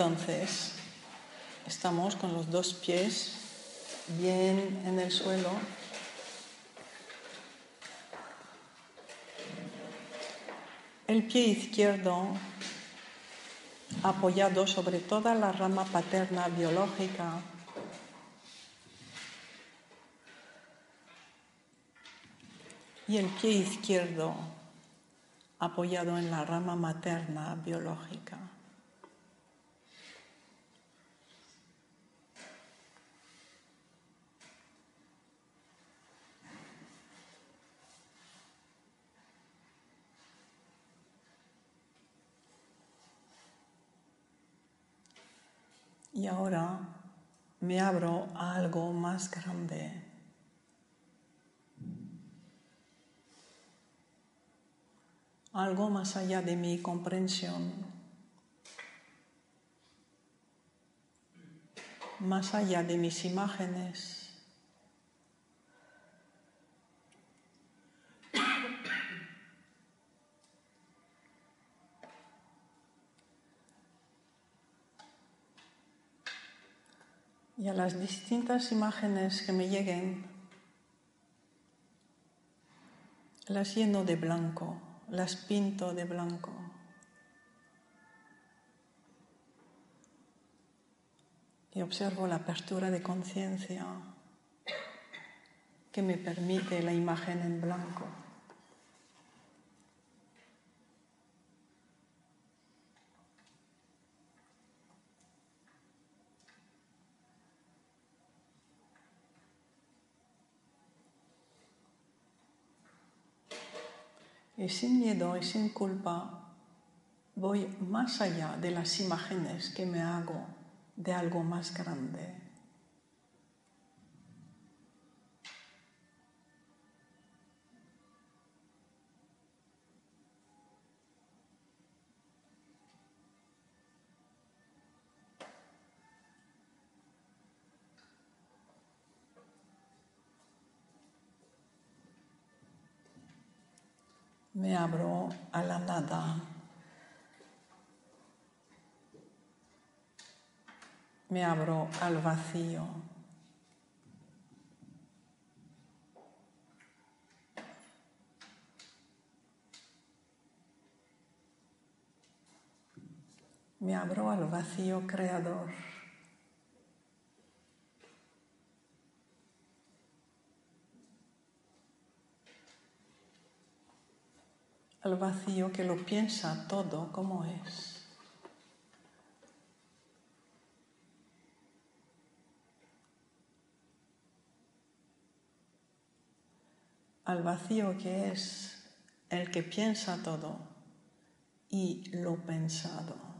Entonces, estamos con los dos pies bien en el suelo. El pie izquierdo apoyado sobre toda la rama paterna biológica. Y el pie izquierdo apoyado en la rama materna biológica. Y ahora me abro a algo más grande. Algo más allá de mi comprensión. Más allá de mis imágenes. Y a las distintas imágenes que me lleguen, las lleno de blanco, las pinto de blanco. Y observo la apertura de conciencia que me permite la imagen en blanco. Y sin miedo y sin culpa voy más allá de las imágenes que me hago de algo más grande. Me abro a la nada. Me abro al vacío. Me abro al vacío creador. Al vacío que lo piensa todo como es. Al vacío que es el que piensa todo y lo pensado.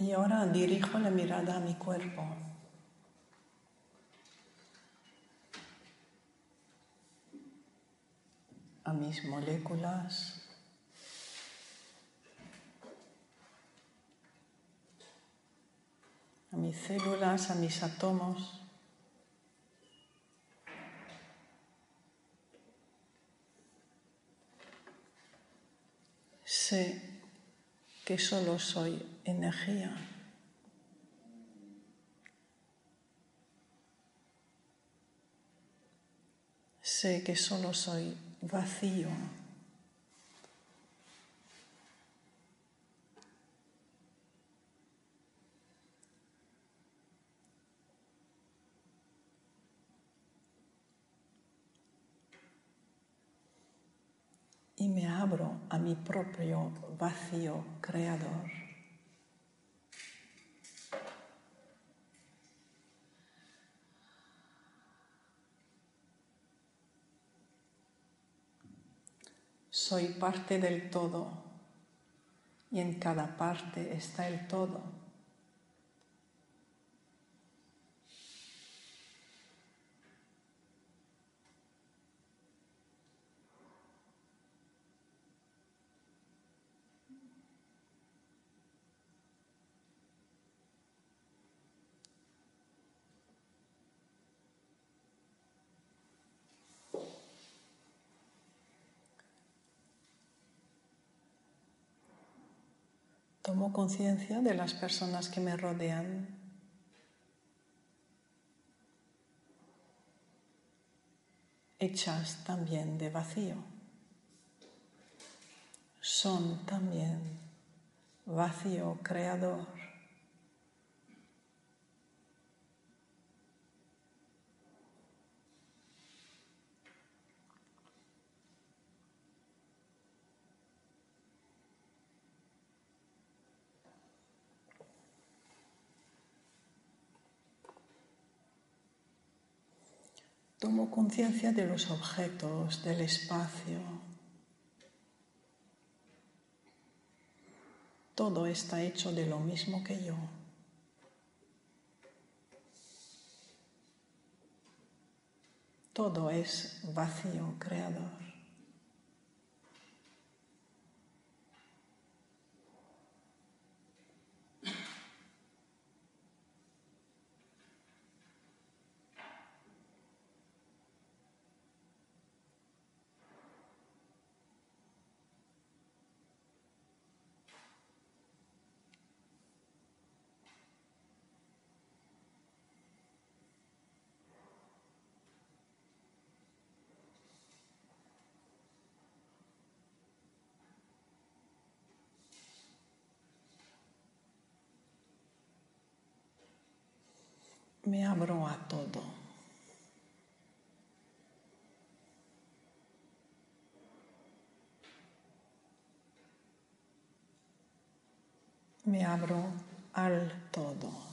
Y ahora dirijo la mirada a mi cuerpo. A mis moléculas. A mis células, a mis átomos. Que solo soy energía. Sé que solo soy vacío. Y me abro a mi propio vacío creador. Soy parte del todo y en cada parte está el todo. Tomo conciencia de las personas que me rodean. Hechas también de vacío. Son también vacío creador. Tomo conciencia de los objetos, del espacio. Todo está hecho de lo mismo que yo. Todo es vacío creador. Me abro a todo. Me abro al todo.